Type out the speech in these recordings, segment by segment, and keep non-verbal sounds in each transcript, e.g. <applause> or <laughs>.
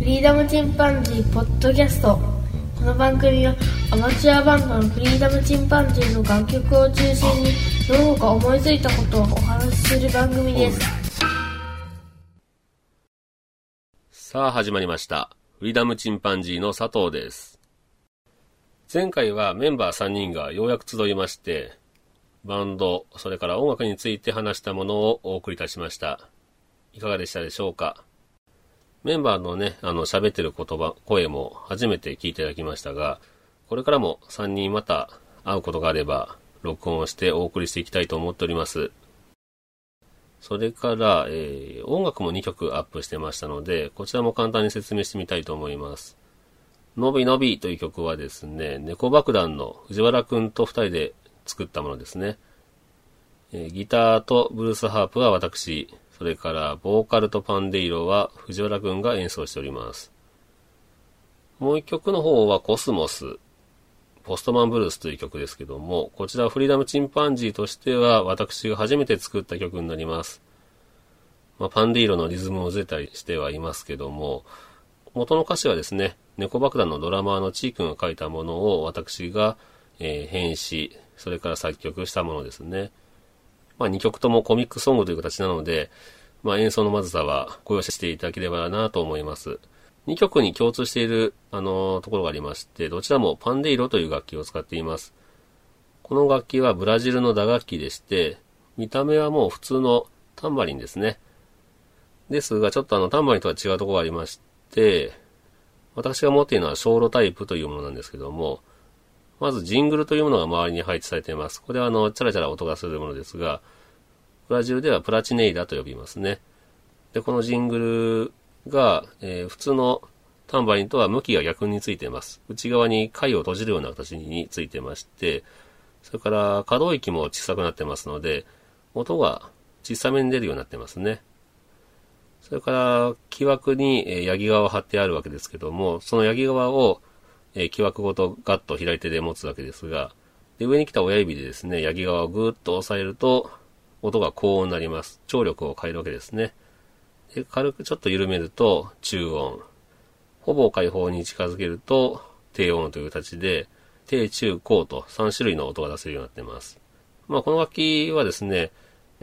フリーダムチンパンジーポッドキャストこの番組はアマチュアバンドのフリーダムチンパンジーの楽曲を中心にどのか思いついたことをお話しする番組ですさあ始まりました。フリーダムチンパンジーの佐藤です。前回はメンバー3人がようやく集いまして、バンド、それから音楽について話したものをお送りいたしました。いかがでしたでしょうか？メンバーのね、あの喋ってる言葉、声も初めて聞いていただきましたが、これからも3人また会うことがあれば、録音をしてお送りしていきたいと思っております。それから、えー音楽も2曲アップしてましたので、こちらも簡単に説明してみたいと思います。のびのびという曲はですね、猫爆弾の藤原くんと2人で作ったものですね。えーギターとブルースハープは私、それからボーカルとパンデイロは藤原くんが演奏しております。もう1曲の方はコスモス、ポストマンブルースという曲ですけども、こちらはフリーダムチンパンジーとしては私が初めて作った曲になります。まあ、パンディーロのリズムをずれたりしてはいますけども、元の歌詞はですね、猫爆弾のドラマーのチー君が書いたものを私が、えー編詞、それから作曲したものですね。まあ、2曲ともコミックソングという形なので、まあ、演奏のまずさはご容赦していただければなと思います。2曲に共通している、あのところがありまして、どちらもパンデイロという楽器を使っています。この楽器はブラジルの打楽器でして、見た目はもう普通のタンバリンですね。ですが、ちょっとあの、タンバリンとは違うところがありまして、私が持っているのは小路タイプというものなんですけども、まずジングルというものが周りに配置されています。これはあの、チャラチャラ音がするものですが、ブラジルではプラチネイダと呼びますね。で、このジングルが、えー普通のタンバリンとは向きが逆についています。内側に貝を閉じるような形についてまして、それから可動域も小さくなってますので、音が小さめに出るようになってますね。それから、木枠に、ヤギ側を貼ってあるわけですけども、そのヤギ側を、えー木枠ごとガッと左手で持つわけですが、で上に来た親指でですね、ヤギ側をぐーっと押さえると、音が高音になります。張力を変えるわけですね。で軽くちょっと緩めると中音。ほぼ開放に近づけると低音という形で、低中高と3種類の音が出せるようになっています。まあこの楽器はですね、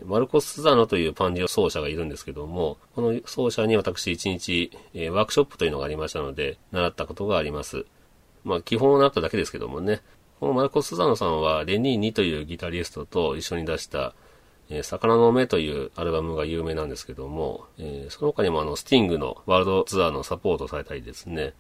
マルコス・スザノというパンディオ奏者がいるんですけども、この奏者に私一日、えーワークショップというのがありましたので、習ったことがあります。まあ基本を習っただけですけどもね、このマルコス・スザノさんはレニーニというギタリストと一緒に出した、えー魚の目というアルバムが有名なんですけども、えーその他にもあの、スティングのワールドツアーのサポートされたりですね、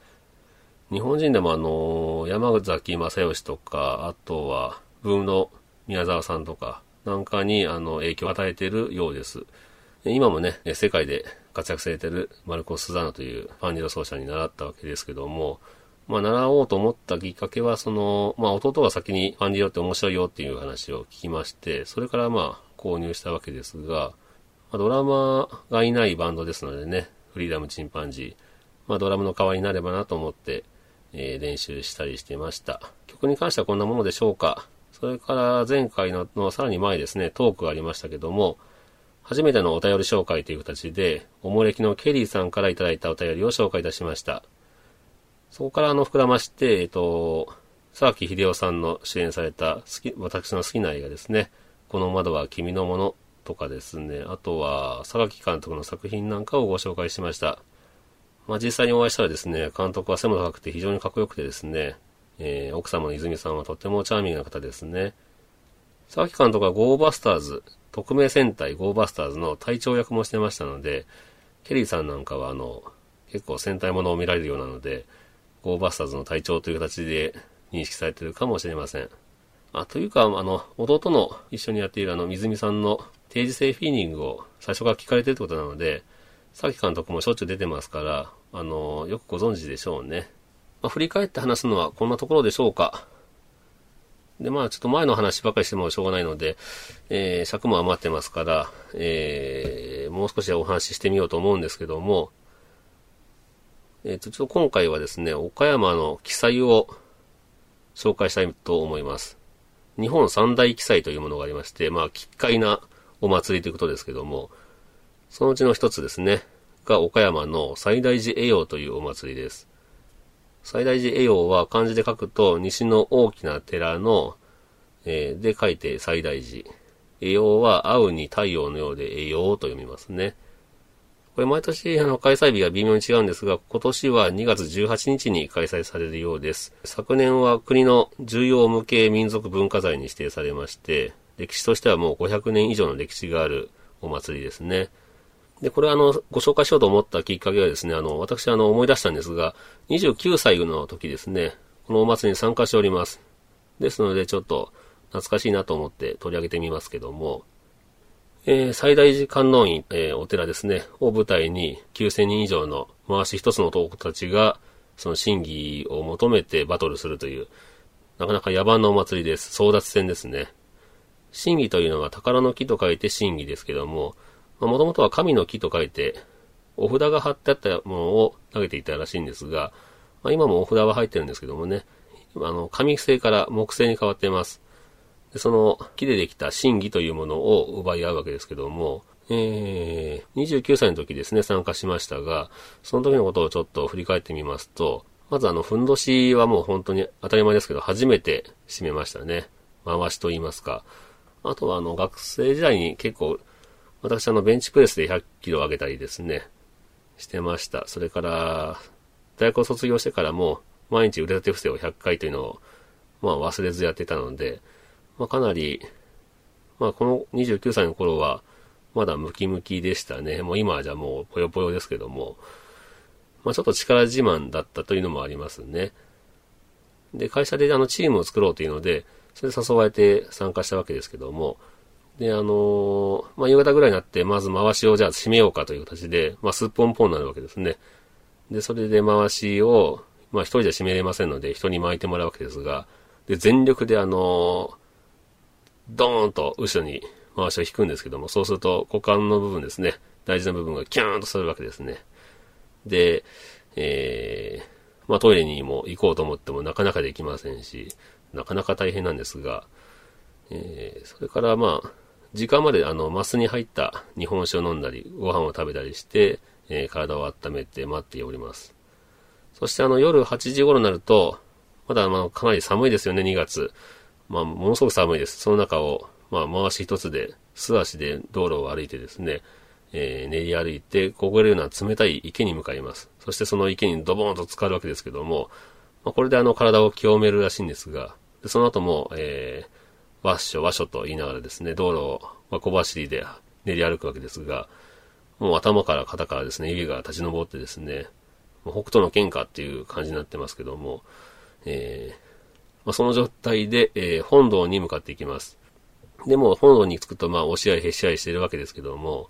日本人でもあの、山崎正義とか、あとは、ブームの宮沢さんとか、なんかにあの、影響を与えているようです。今もね、世界で活躍されているマルコス・スザーノというパンディド奏者に習ったわけですけども、まあ、習おうと思ったきっかけは、その、まあ、弟が先にパンディドって面白いよっていう話を聞きまして、それからまあ、購入したわけですが、まあドラマがいないバンドですのでね、フリーダムチンパンジー、まあ、ドラムの代わりになればなと思って、えー練習したりしてました。曲に関してはこんなものでしょうか。それから前回ののさらに前ですね、トークがありましたけども、初めてのお便り紹介という形で、おもれきのケリーさんからいただいたお便りを紹介いたしました。そこからあの膨らまして、えっと、沢木秀夫さんの主演された好き、私の好きな映画ですね。この窓は君のものとかですね。あとは、沢木監督の作品なんかをご紹介しました。まあ実際にお会いしたらですね、監督は背も高くて非常にかっこよくてですね、えー奥様の泉さんはとてもチャーミングな方ですね。沢木監督はゴーバスターズ、特命戦隊ゴーバスターズの隊長役もしてましたので、ケリーさんなんかはあの、結構戦隊ものを見られるようなので、ゴーバスターズの隊長という形で認識されているかもしれません。あ、というか、あの、弟の一緒にやっているあの、水見さんの定時制フィーニングを最初から聞かれてるってことなので、さき監督もしょっちゅう出てますから、あの、よくご存知でしょうね。まあ、振り返って話すのはこんなところでしょうか。で、まあ、ちょっと前の話ばかりしてもしょうがないので、えー尺も余ってますから、えーもう少しお話ししてみようと思うんですけども、えっ、と、ちょっと今回はですね、岡山の記載を紹介したいと思います。日本三大記載というものがありまして、まあ、奇怪なお祭りということですけども、そのうちの一つですね、日岡山の西大寺栄養というお祭りです。西大寺栄養は漢字で書くと西の大きな寺の、えー、で書いて西大寺。栄養は会うに太陽のようで栄養と読みますね。これ毎年あの開催日が微妙に違うんですが、今年は2月18日に開催されるようです。昨年は国の重要無形民族文化財に指定されまして、歴史としてはもう500年以上の歴史があるお祭りですね。で、これあの、ご紹介しようと思ったきっかけはですね、あの、私あの、思い出したんですが、29歳の時ですね、このお祭りに参加しております。ですので、ちょっと懐かしいなと思って取り上げてみますけども、えー、最大寺観音院、えー、お寺ですね、を舞台に9000人以上の回し一つの男たちが、その真偽を求めてバトルするという、なかなか野蛮なお祭りです。争奪戦ですね。真偽というのは宝の木と書いて真偽ですけども、もともとは神の木と書いて、お札が貼ってあったものを投げていたらしいんですが、まあ、今もお札は入ってるんですけどもね、あの、紙製から木製に変わっています。その木でできた真偽というものを奪い合うわけですけども、えー、29歳の時ですね、参加しましたが、その時のことをちょっと振り返ってみますと、まずあの、ふんどしはもう本当に当たり前ですけど、初めて締めましたね。回しと言いますか。あとはあの、学生時代に結構、私あの、ベンチプレスで100キロ上げたりですね、してました。それから、大学を卒業してからも、毎日腕立て伏せを100回というのを、まあ忘れずやってたので、まあ、かなり、まあ、この29歳の頃は、まだムキムキでしたね。もう今はじゃもうぽよぽよですけども、まあ、ちょっと力自慢だったというのもありますね。で、会社であのチームを作ろうというので、それで誘われて参加したわけですけども、で、あのー、まあ、夕方ぐらいになって、まず回しをじゃあ締めようかという形で、まあ、すっぽんぽんになるわけですね。で、それで回しを、まあ、一人じゃ締めれませんので、人に巻いてもらうわけですが、で、全力であのードーンと後ろに回しを引くんですけども、そうすると股間の部分ですね、大事な部分がキューンとするわけですね。で、えー、まあトイレにも行こうと思ってもなかなかできませんし、なかなか大変なんですが、えー、それからまあ、時間まであの、マスに入った日本酒を飲んだり、ご飯を食べたりして、えー、体を温めて待っております。そしてあの、夜8時頃になると、まだまあ、かなり寒いですよね、2月。まあ、ものすごく寒いです。その中を、まあ、回し一つで、素足で道路を歩いてですね、えー、練り歩いて、凍えるような冷たい池に向かいます。そしてその池にドボーンと浸かるわけですけども、まあ、これであの体を清めるらしいんですが、でその後も、えー、わっしょわっしょと言いながらですね、道路を、ま、小走りで練り歩くわけですが、もう頭から肩からですね、湯気が立ち上ってですね、北斗の喧嘩っていう感じになってますけども、えー、まあ、その状態で、えー、本堂に向かっていきます。でも、本堂に着くと、まあ、押し合いへし合いしているわけですけども、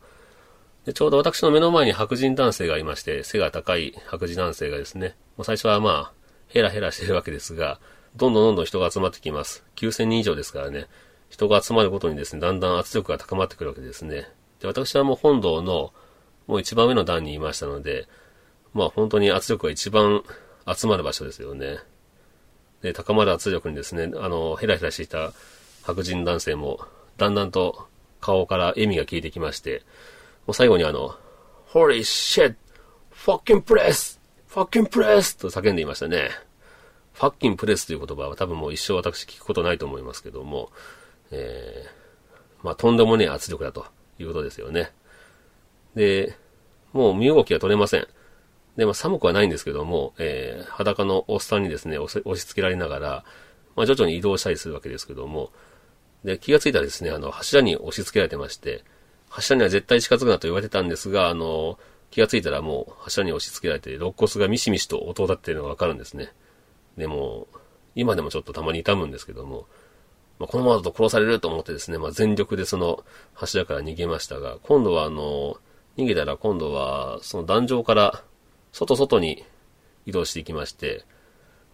でちょうど私の目の前に白人男性がいまして、背が高い白人男性がですね、まあ、最初はまあ、ヘラヘラしているわけですが、どんどんどんどん人が集まってきます。9000人以上ですからね、人が集まることにですね、だんだん圧力が高まってくるわけですね。で、私はもう本堂の、もう一番上の段にいましたので、まあ本当に圧力が一番集まる場所ですよね。で、高まる圧力にですね、あの、ヘラヘラしていた白人男性も、だんだんと顔から笑みが消えてきまして、もう最後にあの、Holy shit! Fucking press! Fucking press! と叫んでいましたね。ファッキンプレスという言葉は多分もう一生私聞くことないと思いますけども、えー、まあとんでもねえ圧力だということですよね。で、もう身動きが取れません。で、まあ寒くはないんですけども、えー、裸のおっさんにですね、押し付けられながら、まあ徐々に移動したりするわけですけども、で、気がついたらですね、あの、柱に押し付けられてまして、柱には絶対近づくなと言われてたんですが、あの、気がついたらもう柱に押し付けられて、肋骨がミシミシと音を立っているのがわかるんですね。でも、今でもちょっとたまに痛むんですけども、まあ、このままだと殺されると思ってですね、まあ、全力でその柱から逃げましたが、今度はあの、逃げたら今度はその壇上から外外に移動していきまして、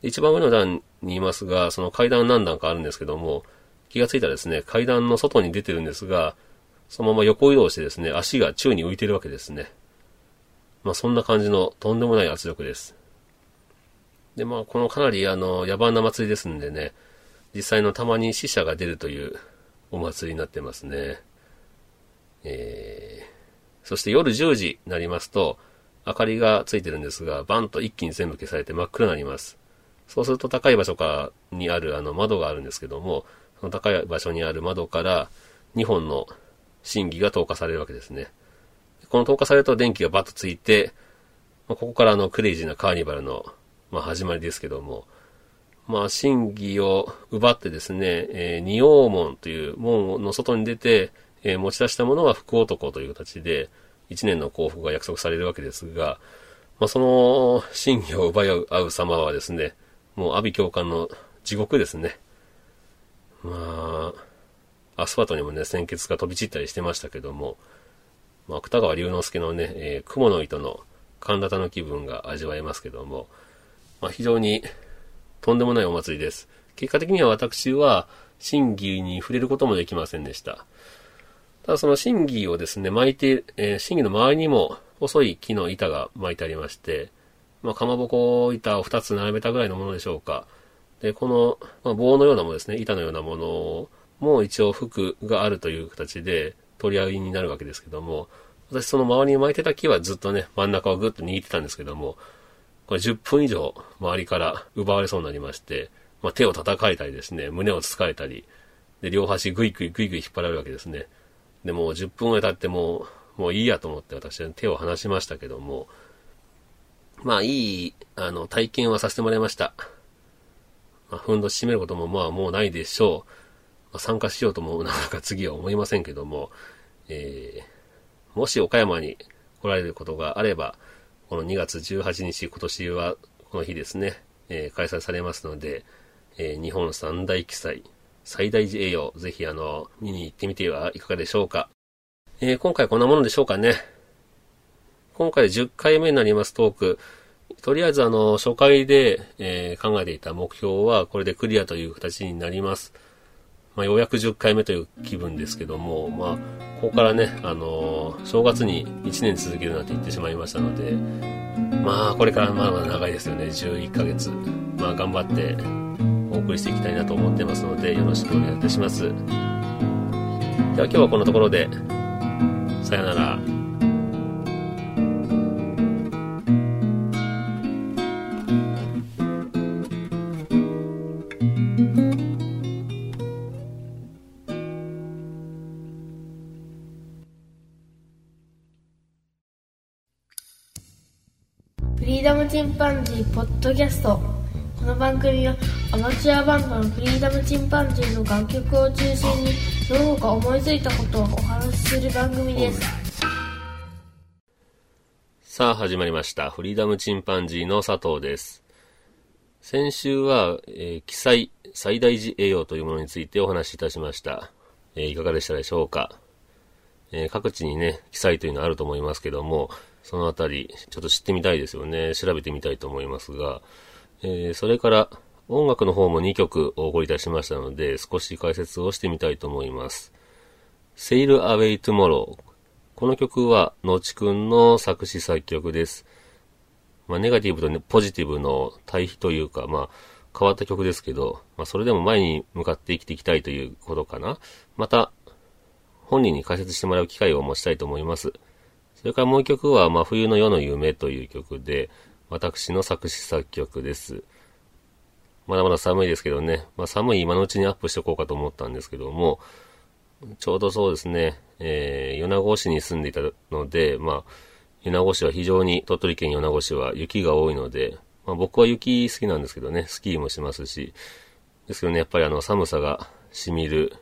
一番上の段にいますが、その階段何段かあるんですけども、気がついたらですね、階段の外に出てるんですが、そのまま横移動してですね、足が宙に浮いてるわけですね。まあそんな感じのとんでもない圧力です。で、まあこのかなりあの、野蛮な祭りですんでね、実際のたまに死者が出るというお祭りになってますね。えー、そして夜10時になりますと、明かりがついてるんですが、バンと一気に全部消されて真っ暗になります。そうすると高い場所かにあるあの窓があるんですけども、その高い場所にある窓から2本の審議が投下されるわけですね。この投下されると電気がバッとついて、まあ、ここからあのクレイジーなカーニバルの、まあ、始まりですけども、まあ、審議を奪ってですね、えー、仁王門という門の外に出て、えー、持ち出したものは福男という形で、一年の幸福が約束されるわけですが、まあ、その審議を奪い合う様はですね、もう阿鼻教官の地獄ですね。まあ、アスファルトにもね、鮮血が飛び散ったりしてましたけども、まあ、芥川龍之介のね、えー、雲の糸の神田の気分が味わえますけども、まあ、非常にとんでもないお祭りです。結果的には私は、審議に触れることもできませんでした。ただその審議をですね、巻いて、えー、審議の周りにも細い木の板が巻いてありまして、まあ、かまぼこ板を2つ並べたぐらいのものでしょうか。で、この、まあ、棒のようなものですね、板のようなものも一応服があるという形で取り合いになるわけですけども、私その周りに巻いてた木はずっとね、真ん中をぐっと握ってたんですけども、これ10分以上周りから奪われそうになりまして、まあ、手を叩かれたりですね、胸をつかれたり、で、両端ぐいぐいぐいぐい引っ張られるわけですね。で、もう10分ぐらい経ってもう、もういいやと思って私は手を離しましたけども、まあいい、あの、体験はさせてもらいました。まあ、ふんどし締めることもまあもうないでしょう。まあ、参加しようともなかなか次は思いませんけども、えー、もし岡山に来られることがあれば、この2月18日、今年はこの日ですね、えー、開催されますので、えー、日本三大記載、最大寺栄養、ぜひあの、見に行ってみてはいかがでしょうか。えー、今回こんなものでしょうかね。今回10回目になりますトーク。とりあえずあの、初回で、えー、考えていた目標はこれでクリアという形になります。まあ、ようやく10回目という気分ですけども、まあ、ここからね、あのー、正月に1年続けるなんて言ってしまいましたので、まあ、これからまだまだ長いですよね。11ヶ月。まあ、頑張って送りしていきたいなと思ってますので、よろしくお願いいたします。では今日はこんなところで、さよなら。フリーダムチンパンジーポッドキャストこの番組はアマチュアバンドのフリーダムチンパンジーの楽曲を中心にどのか思いついたことをお話しする番組です。さあ始まりました。フリーダムチンパンジーの佐藤です。先週は、えー、記載最大寺栄養というものについてお話しいたしました、えー、いかがでしたでしょうか、えー、各地にね記載というのはあると思いますけどもそのあたり、ちょっと知ってみたいですよね。調べてみたいと思いますが、えー、それから音楽の方も2曲お送りいたしましたので、少し解説をしてみたいと思います。Sail Away Tomorrow。この曲は、のちくんの作詞作曲です。まあ、ネガティブと、ね、ポジティブの対比というか、まあ、変わった曲ですけど、まあ、それでも前に向かって生きていきたいということかな。また、本人に解説してもらう機会を持ちたいと思います。それからもう一曲は、真冬の夜の夢という曲で、私の作詞作曲です。まだまだ寒いですけどね、まあ、寒い今のうちにアップしておこうかと思ったんですけども、ちょうどそうですね、えー、米子市に住んでいたので、まあ、米子市は非常に、鳥取県米子市は雪が多いので、まあ、僕は雪好きなんですけどね、スキーもしますし、ですけどね、やっぱりあの寒さが染みる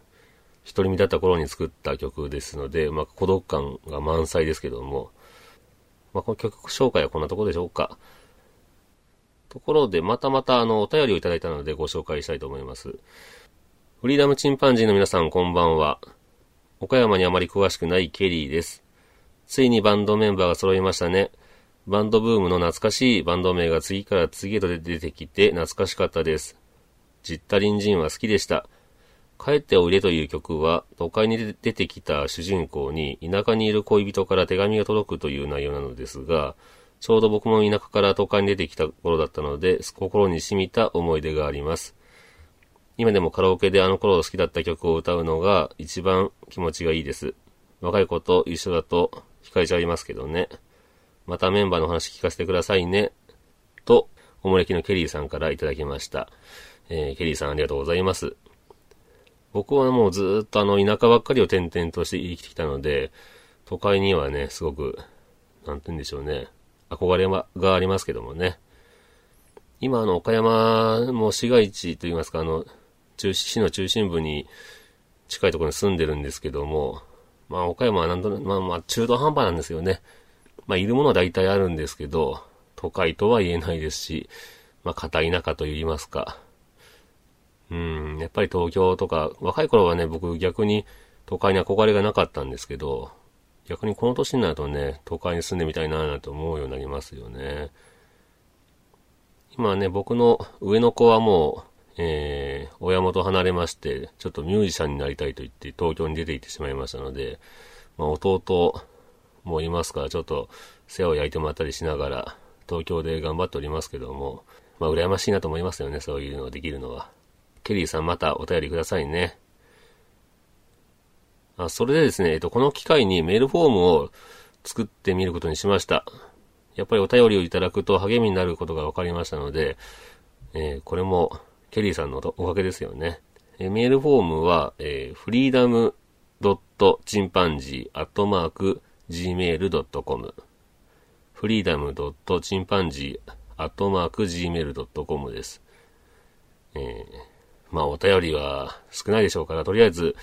独り身だった頃に作った曲ですので、まあ、孤独感が満載ですけども、まあ、この曲紹介はこんなところでしょうか。ところで、またまたあの、お便りをいただいたのでご紹介したいと思います。フリーダムチンパンジーの皆さんこんばんは。岡山にあまり詳しくないケリーです。ついにバンドメンバーが揃いましたね。バンドブームの懐かしいバンド名が次から次へと出てきて懐かしかったです。ジッタリンジンは好きでした。帰っておいでという曲は、都会に出てきた主人公に田舎にいる恋人から手紙が届くという内容なのですが、ちょうど僕も田舎から都会に出てきた頃だったので、心に染みた思い出があります。今でもカラオケであの頃好きだった曲を歌うのが一番気持ちがいいです。若い子と一緒だと惹かれちゃいますけどね。またメンバーの話聞かせてくださいね。と、おもれきのケリーさんからいただきました。えー、ケリーさんありがとうございます。僕はもうずっとあの、田舎ばっかりを転々として生きてきたので、都会にはね、すごく、なんて言うんでしょうね。憧れがありますけどもね。今、あの、岡山も市街地といいますか、あの、中市の中心部に近いところに住んでるんですけども、まあ、岡山はなんとなく、まあまあ、中途半端なんですよね。まあ、いるものは大体あるんですけど、都会とは言えないですし、まあ、片田舎と言いますか。うん、やっぱり東京とか、若い頃はね、僕逆に都会に憧れがなかったんですけど、逆にこの年になるとね、都会に住んでみたいなぁと思うようになりますよね。今ね、僕の上の子はもう、えー、親元離れまして、ちょっとミュージシャンになりたいと言って東京に出て行ってしまいましたので、まあ、弟もいますから、ちょっと世話を焼いてもらったりしながら、東京で頑張っておりますけども、まあ、羨ましいなと思いますよね、そういうのができるのは。ケリーさんまたお便りくださいね。あ、それでですね、えっと、この機会にメールフォームを作ってみることにしました。やっぱりお便りをいただくと励みになることが分かりましたので、えー、これもケリーさんのおかげですよね。えー、メールフォームは、えー、フリーダムドットチンパンジーアットマーク gmail.com フリーダムドットチンパンジーアットマーク gmail.com です。えー、まあお便りは少ないでしょうから、とりあえず、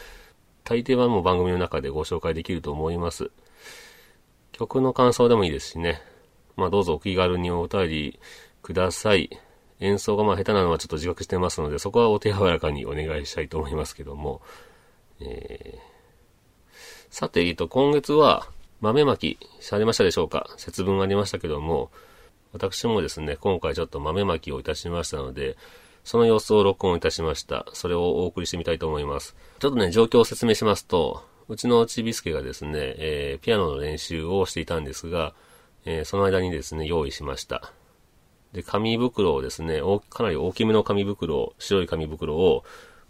大抵はもう番組の中でご紹介できると思います。曲の感想でもいいですしね。まあどうぞお気軽にお便りください。演奏がまあ下手なのはちょっと自覚してますので、そこはお手柔らかにお願いしたいと思いますけども。えー、さて、えっと、今月は豆まきされましたでしょうか？節分がありましたけども、私もですね、今回ちょっと豆まきをいたしましたので、その様子を録音いたしました。それをお送りしてみたいと思います。ちょっとね、状況を説明しますと、うちのちびすけがですね、えー、ピアノの練習をしていたんですが、えー、その間にですね、用意しました。で、紙袋をですね、かなり大きめの紙袋、白い紙袋を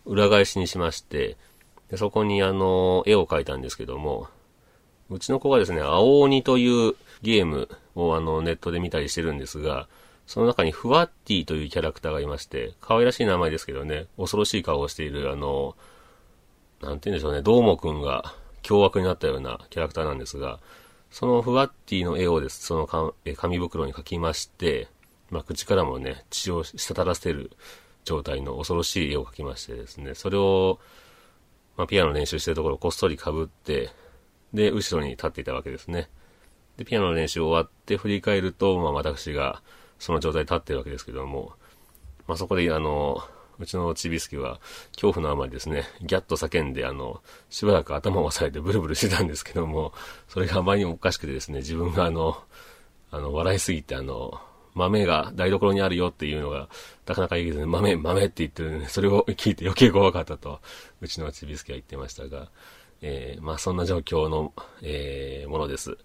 裏返しにしまして、でそこにあの、絵を描いたんですけども、うちの子がですね、青鬼というゲームをあの、ネットで見たりしてるんですが、その中にフワッティというキャラクターがいまして、可愛らしい名前ですけどね、恐ろしい顔をしているあの、なんて言うんでしょうね、どーもくんが凶悪になったようなキャラクターなんですが、そのフワッティの絵をです、その紙袋に描きまして、まあ、口からもね、血を滴らせてる状態の恐ろしい絵を描きましてですね、それを、まあ、ピアノ練習してるところをこっそり被って、で、後ろに立っていたわけですね。で、ピアノの練習終わって振り返ると、まあ、私がその状態で立ってるわけですけども、まあ、そこで、あの、うちのちびすけは恐怖のあまりですね、ギャッと叫んで、あの、しばらく頭を押さえてブルブルしてたんですけども、それがあまりにもおかしくてですね、自分があの、あの、笑いすぎてあの、豆が台所にあるよっていうのが、なかなか言えずね、豆、豆って言ってるね、それを聞いて余計怖かったと、うちのちびすけは言ってましたが、えー、まあそんな状況の、えー、ものです。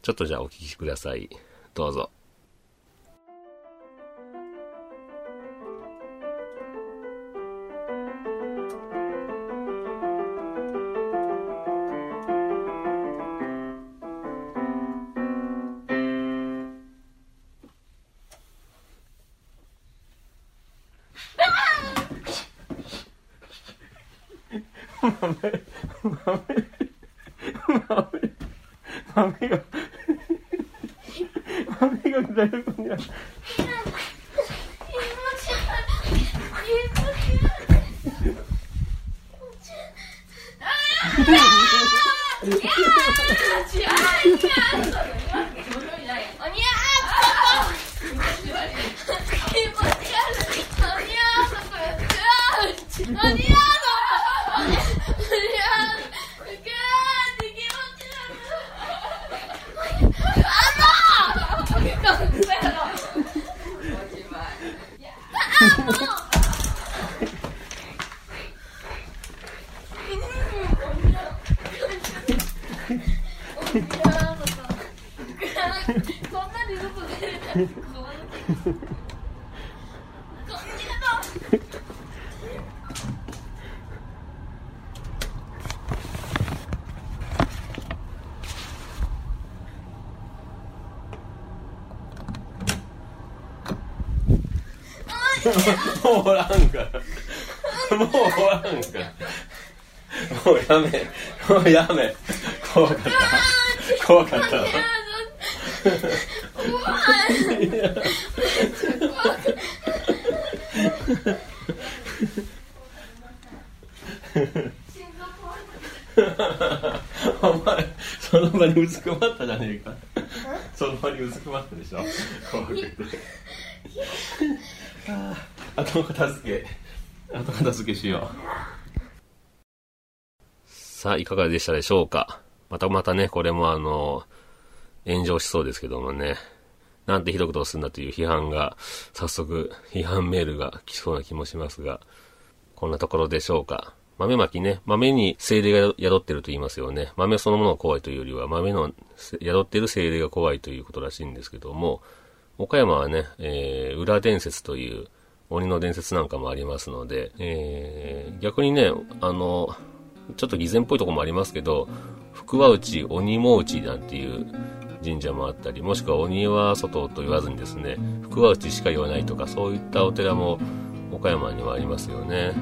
ちょっとじゃあお聞きください。どうぞ。 300원 기다릴 거냐? 야! 야! 야! もうおらんから。もうおらんから。もうやめもうやめ。怖かった。怖かったお前その場にうずくまったじゃねえか。その場にうずくまったでしょ。怖くて。後片付け。後片付けしよう。さあいかがでしたでしょうか。またまたねこれもあの炎上しそうですけどもね。なんてひどいことすんだという批判が早速批判メールが来そうな気もしますが。こんなところでしょうか。豆まきね、豆に精霊が宿ってると言いますよね。豆そのものが怖いというよりは、豆の宿ってる精霊が怖いということらしいんですけども、岡山はね、えー、裏伝説という鬼の伝説なんかもありますので、えー、逆にね、あの、ちょっと偽善っぽいとこもありますけど、福は内、鬼も内なんていう神社もあったり、もしくは鬼は外と言わずにですね、福は内しか言わないとか、そういったお寺も岡山にはありますよね。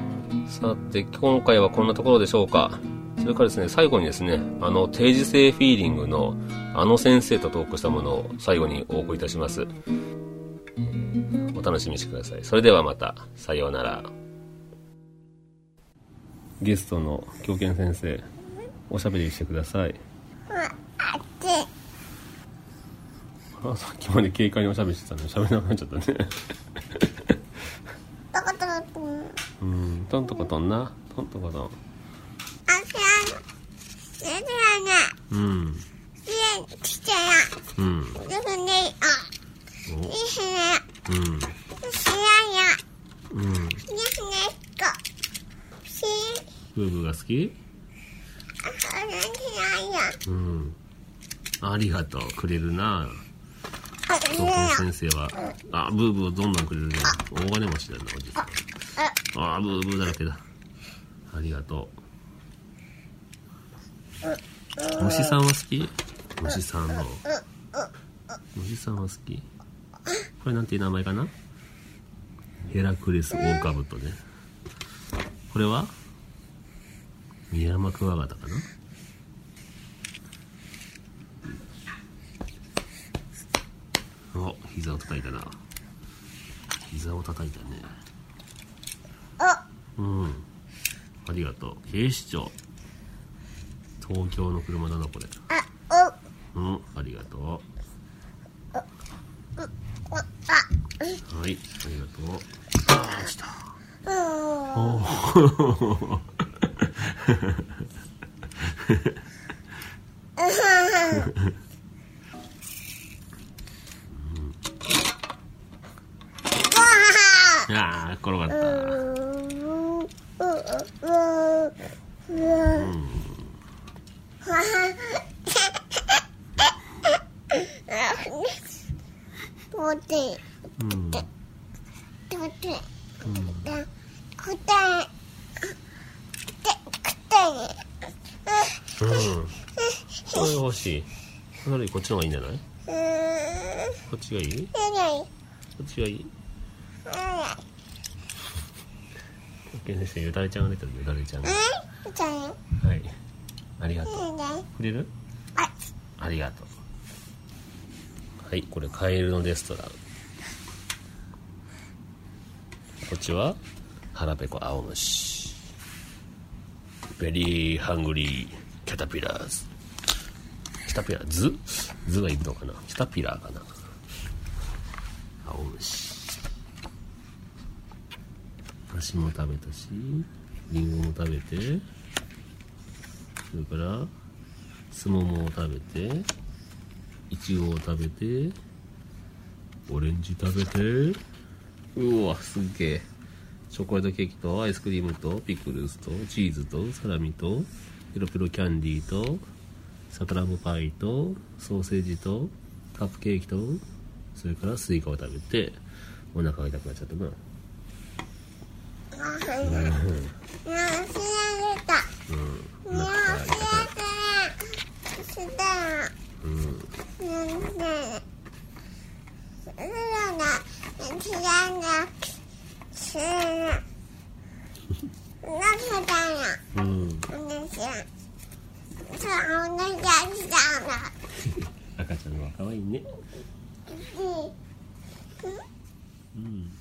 さて、今回はこんなところでしょうか。それからですね、最後にですね、あの、定時性フィーリングの、あの先生とトークしたものを最後にお送りいたします。お楽しみにしてください。それではまた、さようなら。ゲストの狂犬先生、おしゃべりしてください。あさっきまで軽快におしゃべりしてたのに喋らなくなっちゃったね。うん、トントコトンな。トントコトン。うん。うん。うん。うん。ブーブーが好きうん。ありがとう。くれるな。先生は。あ、ブーブーどん。どん。くれるね。大金持ちだな、おじさん。あ、ブーブーだらけだ。ありがとう。虫さんは好き？虫さんの。虫さんは好き？これなんていう名前かな？ヘラクレスオオカブトね。これは？ミヤマクワガタかな？お、膝を叩いたな。膝を叩いたね。うん。ありがとう。警視庁。東京の車だな、これ。うん、ありがとう。はい、ありがとう。あー、落ちた。お <laughs> ーあー、転がった。うん。うん。これが欲しい。それこっちの方がいいんじゃない？こっちがいい？こっちがいい？ケン先生、よだれちゃんが出てるよだれちゃんが。はい。ありがとう。くれる？ありがとう。はい、これカエルのレストラン。こっちは？腹ペコ青虫。 Very Hungry Caterpillars。キャタピラーズ？ズがいるのかな？キタピラーかな？青虫。梨も食べたし、リンゴも食べて、それから、スモモを食べて、イチゴを食べて、オレンジ食べて、うわ、すっげえ。チョコレートケーキとアイスクリームとピクルスとチーズとサラミとペロペロキャンディーとさくらんぼパイとソーセージとカップケーキとそれからスイカを食べてお腹が痛くなっちゃったな。うん。赤ちゃんは可愛いね。うんうん。